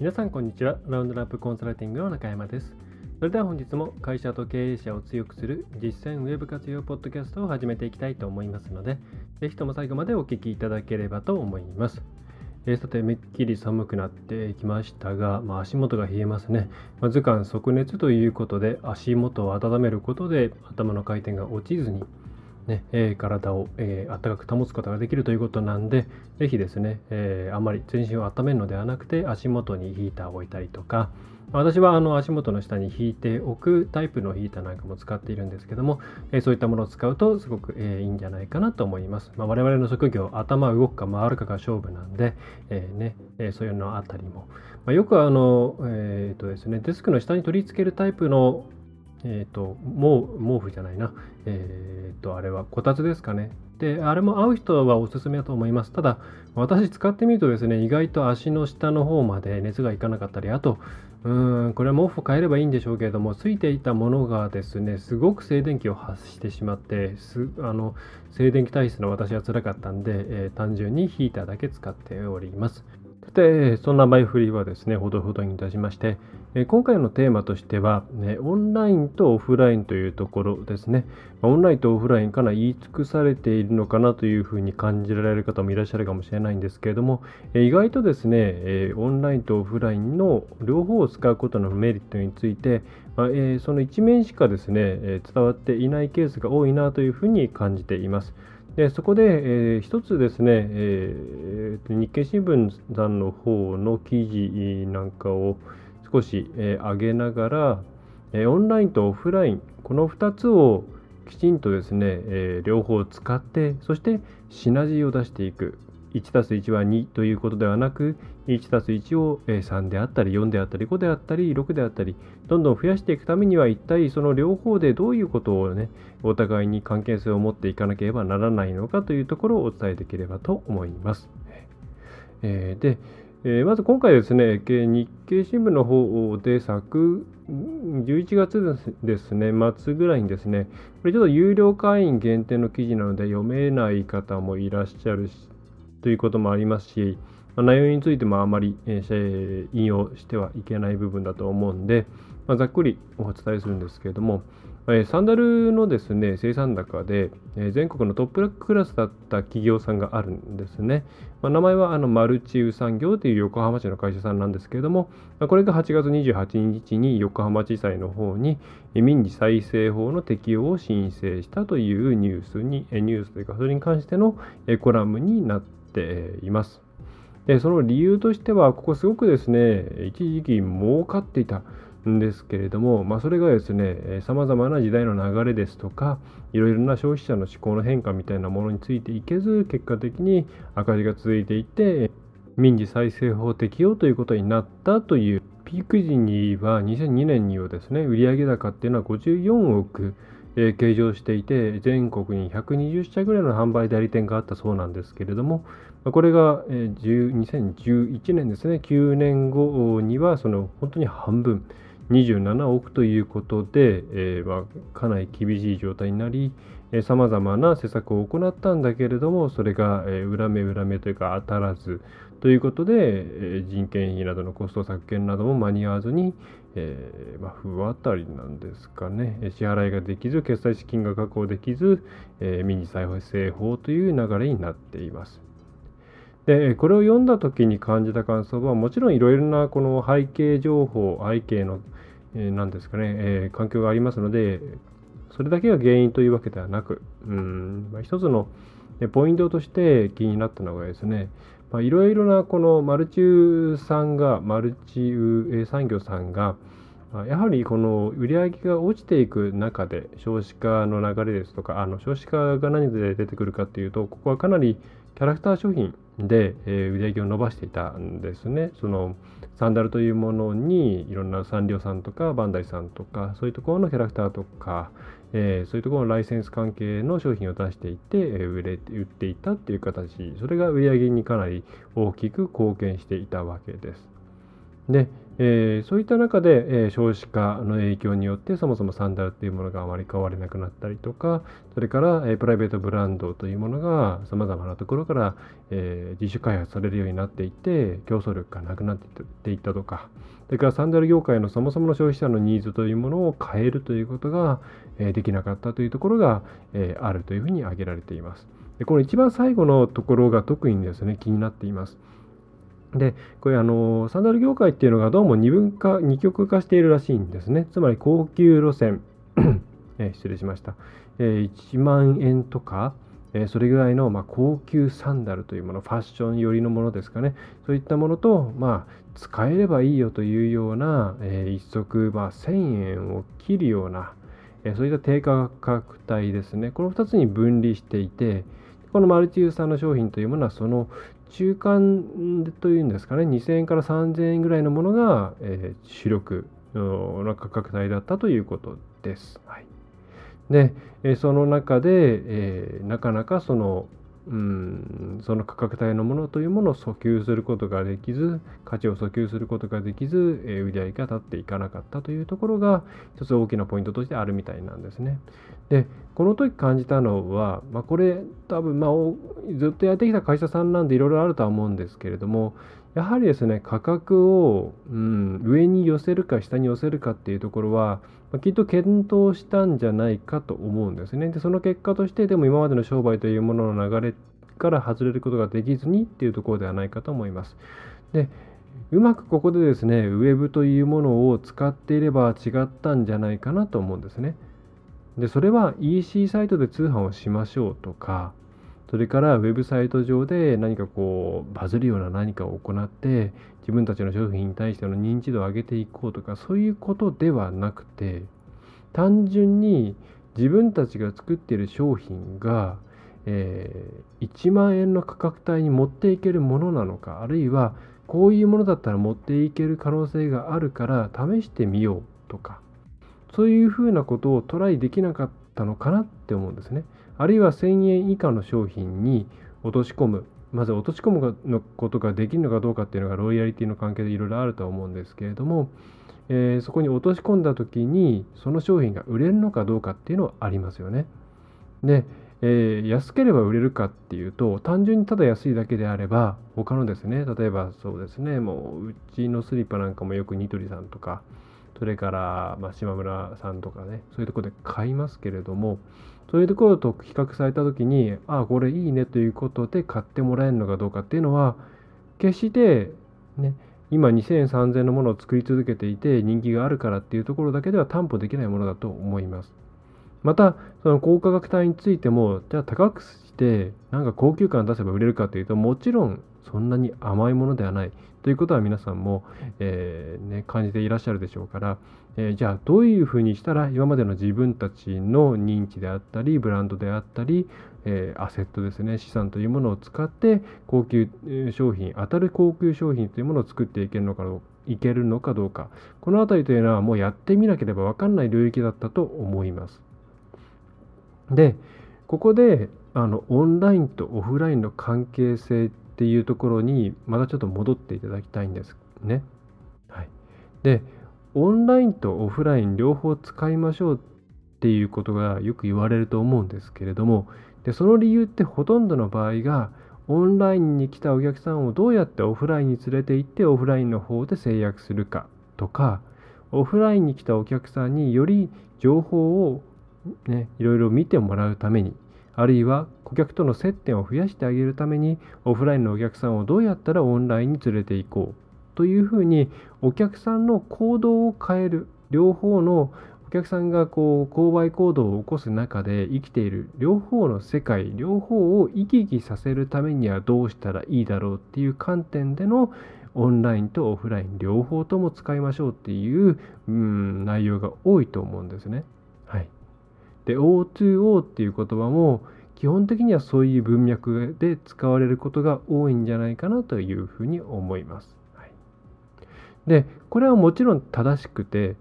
皆さんこんにちは。ラウンドナップコンサルティングの中山です。それでは本日も会社と経営者を強くする実践ウェブ活用ポッドキャストを始めていきたいと思いますのでぜひとも最後までお聞きいただければと思います。え、さて、めっきり寒くなってきましたが、まあ、足元が冷えますね。まあ、図鑑即熱ということで、足元を温めることで頭の回転が落ちずに、ねえ、体を、えー、暖かく保つことができるということなんで、ぜひですね、えー、あんまり全身を温めるのではなくて、足元にヒーターを置いたりとか、私はあの足元の下に引いておくタイプのヒーターなんかも使っているんですけども、えそういったものを使うとすごく、えいいんじゃないかなと思います。まあ、我々の職業、頭動くか回るかが勝負なんで、えー、ねえそういうのあたりも、まあ、よくあの、えーとですね、デスクの下に取り付けるタイプのえっ、ー、と、毛布じゃないな。えっ、ー、と、あれはこたつですかね。で、あれも合う人はおすすめだと思います。ただ、私使ってみるとですね、意外と足の下の方まで熱がいかなかったり、あと、うん、これは毛布変えればいいんでしょうけれども、ついていたものがですね、すごく静電気を発してしまって、すあの静電気体質の私は辛かったんで、えー、単純にヒーターだけ使っております。さて、そんな前振りはですね、ほどほどにいたしまして、今回のテーマとしては、オンラインとオフラインというところですね。オンラインとオフラインかなり言い尽くされているのかなというふうに感じられる方もいらっしゃるかもしれないんですけれども、意外とですね、オンラインとオフラインの両方を使うことのメリットについて、その一面しかですね、伝わっていないケースが多いなというふうに感じています。でそこで、えー、一つですね、えー、日経新聞さんの方の記事なんかを少し、えー、上げながら、えー、オンラインとオフラインこの2つをきちんとですね、えー、両方使ってそしてシナジーを出していく。1+1 は2ということではなく 1+1 を3であったり4であったり5であったり6であったりどんどん増やしていくためには一体その両方でどういうことをねお互いに関係性を持っていかなければならないのかというところをお伝えできればと思います。えー、で、えー、まず今回ですね、日経新聞の方で昨11月ですね、末ぐらいにですね、これちょっと有料会員限定の記事なので読めない方もいらっしゃるしということもありますし、ま、内容についてもあまり、えー、引用してはいけない部分だと思うんで、まあ、ざっくりお伝えするんですけれども、サンダルのですね生産高で、全国のトップクラスだった企業さんがあるんですね。まあ、名前はあのマルチウ産業という横浜市の会社さんなんですけれども、これが8月28日に横浜地裁の方に民事再生法の適用を申請したというニュースに、ニュースというか、それに関してのコラムになっています。その理由としては、ここすごくですね、一時期儲かっていたんですけれども、まあ、それがですね、さまざまな時代の流れですとか、いろいろな消費者の思考の変化みたいなものについていけず、結果的に赤字が続いていて、民事再生法適用ということになったという、ピーク時には2002年にはですね、売上高っていうのは54億、計上していて、全国に120社ぐらいの販売代理店があったそうなんですけれども、これが2011年ですね、9年後にはその本当に半分、27億ということで、えー、まあ、かなり厳しい状態になり、さまざまな施策を行ったんだけれども、それが、えー、裏目裏目というか当たらずということで、えー、人件費などのコスト削減なども間に合わずに、えー、まあ、不当たりなんですかね、支払いができず、決済資金が確保できず、え民事再生法という流れになっています。でこれを読んだ時に感じた感想はもちろんいろいろなこの背景情報背景のえー、ですかね、え、環境がありますので、それだけが原因というわけではなく、うん、まあ、一つのポイントとして気になったのがですね、いろいろなこのマルチウさんが、マルチウ産業さんが、やはりこの売り上げが落ちていく中で少子化の流れですとか、あの少子化が何で出てくるかっていうと、ここはかなりキャラクター商品で、売り上げを伸ばしていたんですね。そのサンダルというものにいろんなサンリオさんとかバンダイさんとかそういうところのキャラクターとか、えー、そういうところのライセンス関係の商品を出していて、え、売れ売っていたっていう形それが売り上げにかなり大きく貢献していたわけです。で、えー、そういった中で、えー、少子化の影響によってそもそもサンダルっていうものがあまり買われなくなったりとかそれから、えー、プライベートブランドというものがさまざまなところから、え自主開発されるようになっていて競争力がなくなっていったとかそれからサンダル業界のそもそもの消費者のニーズというものを変えるということが、えできなかったというところが、えあるというふうに挙げられています。でこの一番最後のところが特にですね気になっています。で、これあの、サンダル業界っていうのがどうも二分化、二極化しているらしいんですね。つまり高級路線、え失礼しました。え1万円とか、えそれぐらいの、ま、高級サンダルというもの、ファッション寄りのものですかね。そういったものと、まあ、使えればいいよというような、えー、一足、まあ、1000円を切るような、そういった低価格帯ですね。この2つに分離していて、このマルチユーザーの商品というものはその中間というんですかね2000円から3000円ぐらいのものが、えー、主力の価格帯だったということです。はい、で、え、その中で、えー、なかなかそのうんその価格帯のものというものを訴求することができず価値を訴求することができず、え、売り上げが立っていかなかったというところが一つ大きなポイントとしてあるみたいなんですね。でこの時感じたのは、まあ、これ多分、まあ、ずっとやってきた会社さんなんでいろいろあるとは思うんですけれどもやはりですね価格を、うん、上に寄せるか下に寄せるかっていうところは、ま、きっと検討したんじゃないかと思うんですね。でその結果としてでも今までの商売というものの流れから外れることができずにっていうところではないかと思います。でうまくここでですねウェブというものを使っていれば違ったんじゃないかなと思うんですね。でそれは EC サイトで通販をしましょうとかそれからウェブサイト上で何かこうバズるような何かを行って自分たちの商品に対しての認知度を上げていこうとかそういうことではなくて単純に自分たちが作っている商品が、えー、1万円の価格帯に持っていけるものなのかあるいはこういうものだったら持っていける可能性があるから試してみようとかそういうふうなことをトライできなかったのかなって思うんですね。あるいは1000円以下の商品に落とし込む。まず落とし込むのことができるのかどうかっていうのがロイヤリティの関係でいろいろあるとは思うんですけれども、えー、そこに落とし込んだ時にその商品が売れるのかどうかっていうのはありますよね。で、えー、安ければ売れるかっていうと単純にただ安いだけであれば他のですね例えばそうですねもううちのスリッパなんかもよくニトリさんとかそれから、まあ、島村さんとかね、そういうとこで買いますけれども、そういうところと比較された時に、ああ、これいいねということで買ってもらえるのかどうかっていうのは、決してね、今20003000のものを作り続けていて人気があるからっていうところだけでは担保できないものだと思います。また、その高価格帯についても、じゃあ高くして、なんか高級感出せば売れるかというと、もちろんそんなに甘いものではない。ということは皆さんも、えー、ね、感じていらっしゃるでしょうから、えー、じゃあどういうふうにしたら今までの自分たちの認知であったりブランドであったり、えー、アセットですね資産というものを使って高級商品当たる高級商品というものを作っていけるのかいけるのかどうか。この辺りというのはもうやってみなければ分かんない領域だったと思います。でここであのオンラインとオフラインの関係性っていうところにまたちょっと戻っていただきたいんですね。はい、でオンラインとオフライン両方使いましょうっていうことがよく言われると思うんですけれどもでその理由ってほとんどの場合がオンラインに来たお客さんをどうやってオフラインに連れて行ってオフラインの方で制約するかとかオフラインに来たお客さんにより情報をねいろいろ見てもらうためにあるいは顧客との接点を増やしてあげるためにオフラインのお客さんをどうやったらオンラインに連れて行こうというふうにお客さんの行動を変える両方のお客さんがこう購買行動を起こす中で生きている両方の世界両方を行き来させるためにはどうしたらいいだろうっていう観点でのオンラインとオフライン両方とも使いましょうっていううん内容が多いと思うんですね。で O2O っていう言葉も基本的にはそういう文脈で使われることが多いんじゃないかなというふうに思います。はい、でこれはもちろん正しくて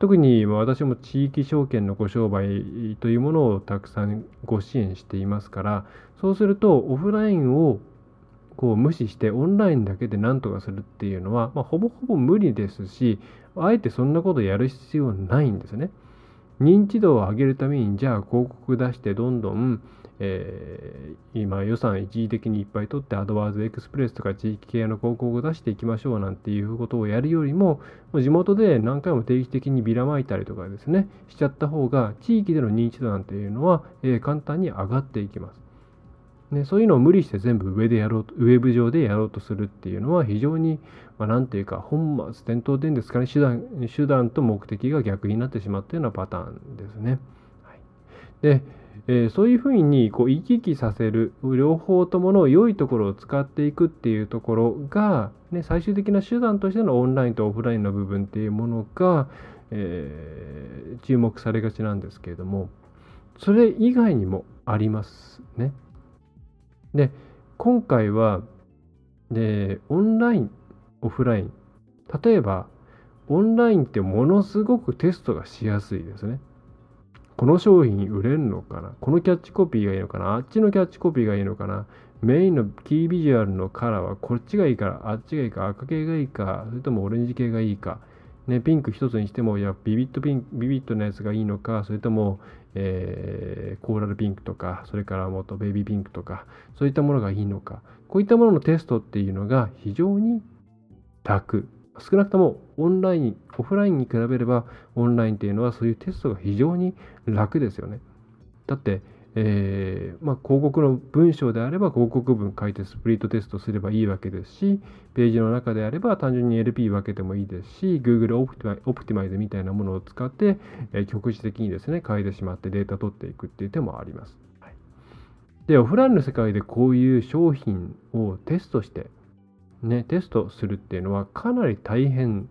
特に私も地域証券のご商売というものをたくさんご支援していますからそうするとオフラインをこう無視してオンラインだけで何とかするっていうのは、まあ、ほぼほぼ無理ですしあえてそんなことやる必要ないんですね。認知度を上げるためにじゃあ広告出してどんどん、えー、今予算一時的にいっぱい取ってアドワーズエクスプレスとか地域系の広告を出していきましょうなんていうことをやるよりももう地元で何回も定期的にビラまいたりとかですねしちゃった方が地域での認知度なんていうのは、えー、簡単に上がっていきます。ね、そういうのを無理して全部上でやろうと、ウェブ上でやろうとするっていうのは非常に、まあ、ていうか、本末転倒でんですかね手段、手段と目的が逆になってしまったようなパターンですね。はい、で、えー、そういうふうにこう行き来させる、両方ともの良いところを使っていくっていうところが、ね、最終的な手段としてのオンラインとオフラインの部分っていうものが、えー、注目されがちなんですけれども、それ以外にもありますね。で、今回は、で、オンライン、オフライン。例えば、オンラインってものすごくテストがしやすいですね。この商品売れるのかな？このキャッチコピーがいいのかな？あっちのキャッチコピーがいいのかな？メインのキービジュアルのカラーはこっちがいいからあっちがいいか赤系がいいかそれともオレンジ系がいいかね、ピンク一つにしても、いや、ビビットピンビビットのやつがいいのか、それとも、えー、コーラルピンクとか、それから元ベイビーピンクとか、そういったものがいいのか、こういったもののテストっていうのが非常に楽。少なくともオンライン、オフラインに比べれば、オンラインっていうのはそういうテストが非常に楽ですよね。だって、えー、まあ、広告の文章であれば広告文書いてスプリットテストすればいいわけですし、ページの中であれば単純に LP 分けてもいいですし、Google オプティマイズみたいなものを使って、えー、局地的にですね、変えてしまってデータ取っていくっていう手もあります。はい、で、オフラインの世界でこういう商品をテストして、ね、テストするっていうのはかなり大変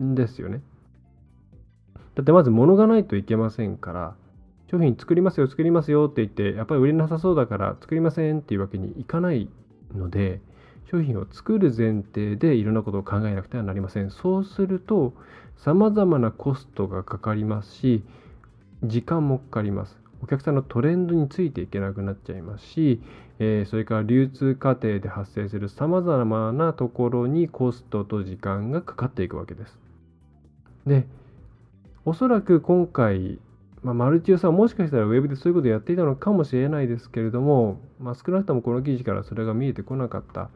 ですよね。だってまず物がないといけませんから、商品作りますよ、作りますよって言って、やっぱり売れなさそうだから作りませんっていうわけにいかないので、商品を作る前提でいろんなことを考えなくてはなりません。そうすると、様々なコストがかかりますし、時間もかかります。お客さんのトレンドについていけなくなっちゃいますし、え、それから流通過程で発生する様々なところにコストと時間がかかっていくわけです。で、おそらく今回まあ、マルチオさんもしかしたらウェブでそういうことをやっていたのかもしれないですけれども、まあ、少なくともこの記事からそれが見えてこなかった。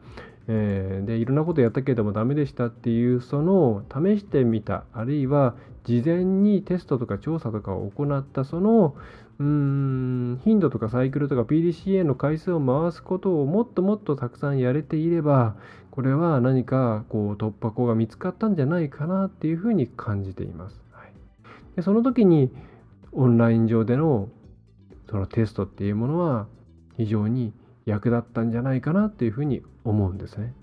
えー、でいろんなことをやったけれどもダメでしたっていうその試してみたあるいは事前にテストとか調査とかを行ったそのうーん頻度とかサイクルとか PDCA の回数を回すことをもっともっとたくさんやれていればこれは何かこう突破口が見つかったんじゃないかなっていうふうに感じています。はい、でその時にオンライン上でのそのテストっていうものは非常に役立ったんじゃないかなっていうふうに思うんですね。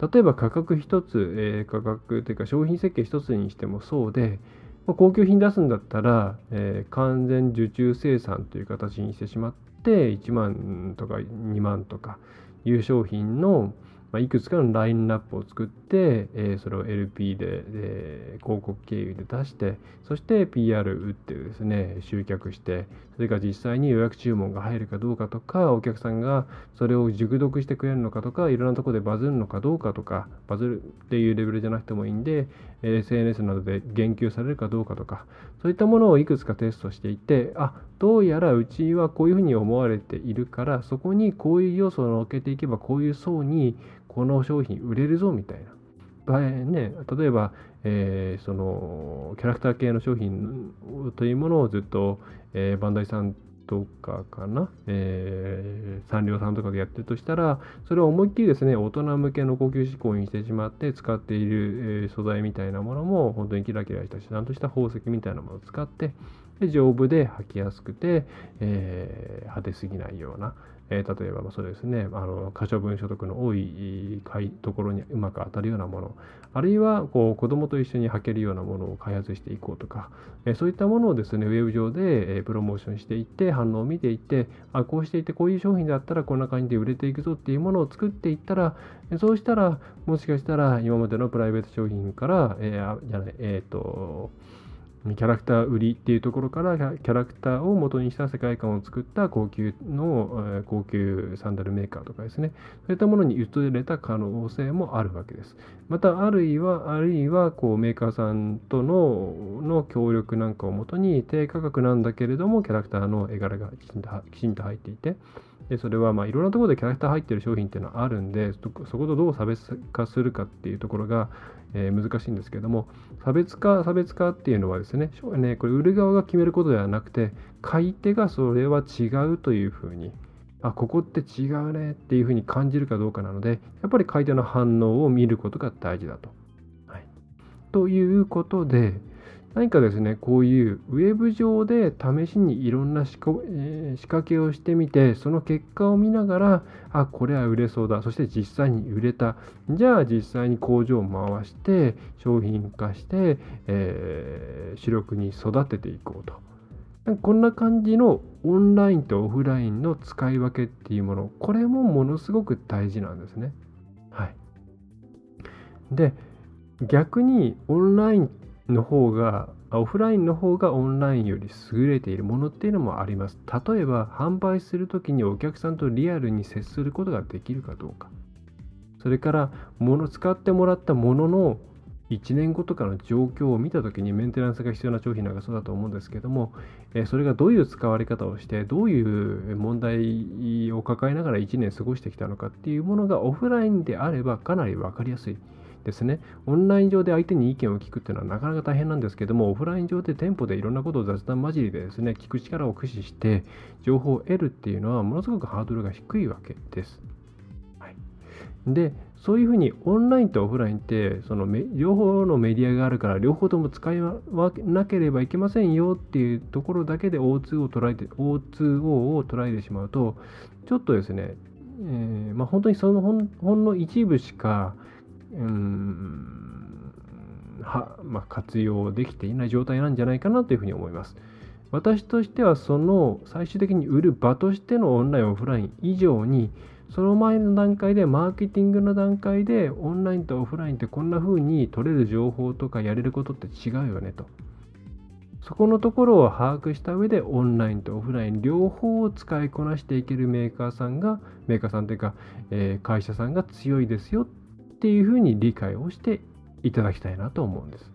例えば価格一つ、えー、価格というか商品設計一つにしてもそうで、まあ、高級品出すんだったら、えー、完全受注生産という形にしてしまって1万とか2万とかいう商品の、まあ、いくつかのラインナップを作って、えー、それを LP で、えー、広告経由で出して、そして PR 打ってですね、集客して、それから実際に予約注文が入るかどうかとか、お客さんがそれを熟読してくれるのかとか、いろんなところでバズるのかどうかとか、バズるっていうレベルじゃなくてもいいんで、SNS などで言及されるかどうかとか、そういったものをいくつかテストしていて、あ、どうやらうちはこういうふうに思われているから、そこにこういう要素を乗っけていけば、こういう層にこの商品売れるぞみたいな。場合ね、例えば、えー、そのキャラクター系の商品というものをずっと、えー、バンダイさんとかかな、えー、サンリオさんとかでやってるとしたら、それを思いっきりですね、大人向けの高級志向にしてしまって使っている、えー、素材みたいなものも本当にキラキラしたし、ちゃんとした宝石みたいなものを使って、で丈夫で履きやすくて、えー、派手すぎないような、えー、例えばそうですねあの可処分所得の多いところにうまく当たるようなものあるいはこう子供と一緒に履けるようなものを開発していこうとか、えそういったものをですねウェブ上で、えプロモーションしていって反応を見ていってあこうしていてこういう商品だったらこんな感じで売れていくぞっていうものを作っていったらそうしたらもしかしたら今までのプライベート商品から、えー、じゃないえっ、とキャラクター売りっていうところからキャラクターを元にした世界観を作った高級の高級サンダルメーカーとかですね。そういったものに移れた可能性もあるわけです。またあるいはあるいはこうメーカーさんとのの協力なんかをもとに低価格なんだけれどもキャラクターの絵柄がきちんときちんと入っていてでそれはまあいろんなところでキャラクター入ってる商品っていうのはあるんでそことどう差別化するかっていうところがえー、難しいんですけども差別化差別化っていうのはですねねこれ売る側が決めることではなくて買い手がそれは違うというふうにあここって違うねっていうふうに感じるかどうかなのでやっぱり買い手の反応を見ることが大事だと。はい、ということで何かですね、こういうウェブ上で試しにいろんな仕掛けをしてみて、その結果を見ながら、あ、これは売れそうだ。そして実際に売れた。じゃあ実際に工場を回して、商品化して、えー、主力に育てていこうと。こんな感じのオンラインとオフラインの使い分けっていうもの、これもものすごく大事なんですね。はい。で、逆にオンラインの方がオフラインの方がオンラインより優れているものっていうのもあります。例えば販売するときにお客さんとリアルに接することができるかどうか。それから物使ってもらったものの1年後とかの状況を見たときにメンテナンスが必要な商品なんかそうだと思うんですけども、それがどういう使われ方をしてどういう問題を抱えながら1年過ごしてきたのかっていうものがオフラインであればかなり分かりやすい。ですね、オンライン上で相手に意見を聞くっていうのはなかなか大変なんですけども、オフライン上で店舗でいろんなことを雑談交じりでですね、聞く力を駆使して情報を得るっていうのはものすごくハードルが低いわけです。はい、で、そういうふうにオンラインとオフラインってその両方のメディアがあるから両方とも使いなければいけませんよっていうところだけで O2 を捉えて O2O を捉えてしまうとちょっとですね、えー、まあ、本当にそのほんほんの一部しかうんは、まあ、活用できていない状態なんじゃないかなというふうに思います。私としてはその最終的に売る場としてのオンラインオフライン以上にその前の段階でマーケティングの段階でオンラインとオフラインってこんな風に取れる情報とかやれることって違うよねと。そこのところを把握した上でオンラインとオフライン両方を使いこなしていけるメーカーさんがメーカーさんというか、え、会社さんが強いですよっていうふうに理解をしていただきたいなと思うんです。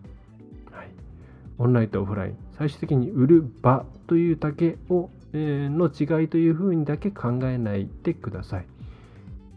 はい、オンラインとオフライン、最終的に売る場というだけを、えー、の違いというふうにだけ考えないでください。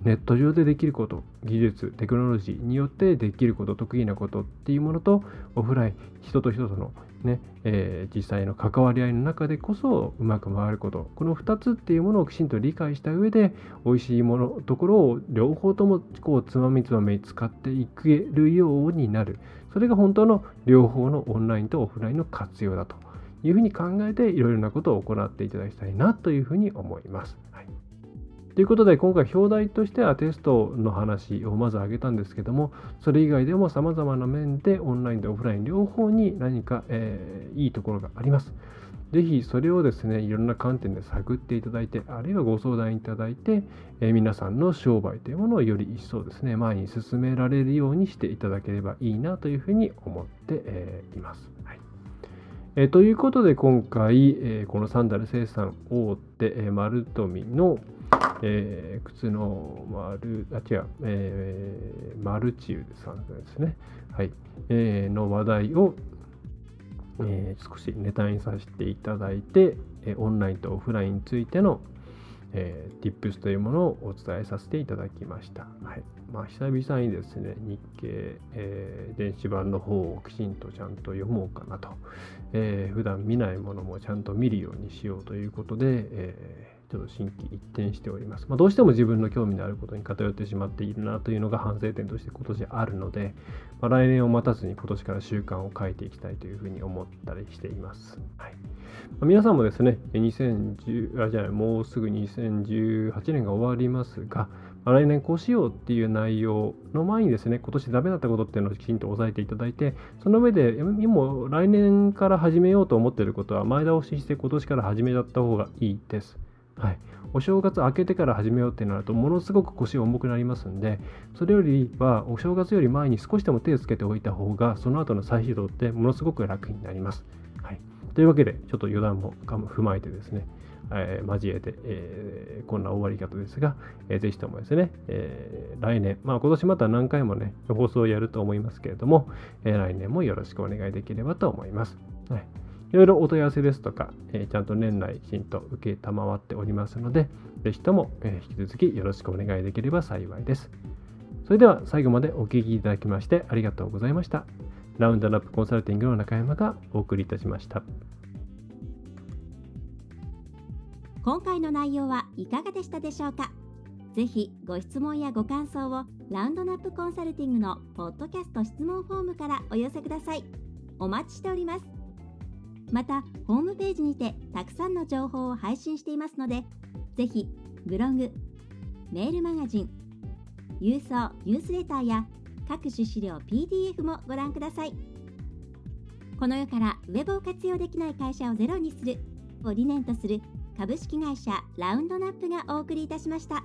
ネット上でできること、技術、テクノロジーによってできること、得意なことっていうものと、オフライン、人と人とのね、えー、実際の関わり合いの中でこそうまく回ること、この2つっていうものをきちんと理解した上で、美味しいもの、ところを両方ともこうつまみつまみ使っていけるようになる。それが本当の両方のオンラインとオフラインの活用だというふうに考えて、いろいろなことを行っていただきたいなというふうに思います。はいということで今回表題としてはテストの話をまず挙げたんですけどもそれ以外でも様々な面でオンラインとオフライン両方に何か、えー、いいところがあります。ぜひそれをですね、いろんな観点で探っていただいて、あるいはご相談いただいて、えー、皆さんの商売というものをより一層ですね、前に進められるようにしていただければいいなというふうに思って、えー、います。はいえー、ということで今回、えこのサンダル生産大手、えマルトミの、えー、靴の丸、あ、違う、えー、マルチウさんですね。はい。えー、の話題を、えー、少しネタにさせていただいて、えオンラインとオフラインについての、えー、Tips というものをお伝えさせていただきました。はい。まあ、久々にですね、日経、えー、電子版の方をきちんとちゃんと読もうかなと、えー、普段見ないものもちゃんと見るようにしようということで、えーちょっと心機一転しております。まあ、どうしても自分の興味のあることに偏ってしまっているなというのが反省点として今年あるので、まあ、来年を待たずに今年から習慣を変えていきたいというふうに思ったりしています。はいまあ、皆さんもですね、2010あじゃあもうすぐ2018年が終わりますが、まあ来年こうしようっていう内容の前にですね、今年ダメだったことっていうのをきちんと押さえていただいて、その上で、もう来年から始めようと思っていることは前倒しして今年から始めちゃった方がいいです。はい。お正月明けてから始めようってなると、ものすごく腰重くなりますんで、それよりはお正月より前に少しでも手をつけておいた方が、その後の再始動ってものすごく楽になります。はい。というわけで、ちょっと余談も踏まえてですね、えー、交えて、えー、こんな終わり方ですが、えー、ぜひともですね、えー、来年、まあ今年また何回もね、放送をやると思いますけれども、え、来年もよろしくお願いできればと思います。はい。いろいろお問い合わせですとか、えー、ちゃんと年内きちんと受けたまわっておりますので、ぜひとも、えー、引き続きよろしくお願いできれば幸いです。それでは最後までお聴きいただきましてありがとうございました。ラウンドナップコンサルティングの中山がお送りいたしました。今回の内容はいかがでしたでしょうか？ぜひご質問やご感想をラウンドナップコンサルティングのポッドキャスト質問フォームからお寄せください。お待ちしております。また、ホームページにてたくさんの情報を配信していますので、ぜひブログ、メールマガジン、郵送ニュースレターや各種資料 PDF もご覧ください。この世からウェブを活用できない会社をゼロにするを理念とする株式会社ラウンドナップがお送りいたしました。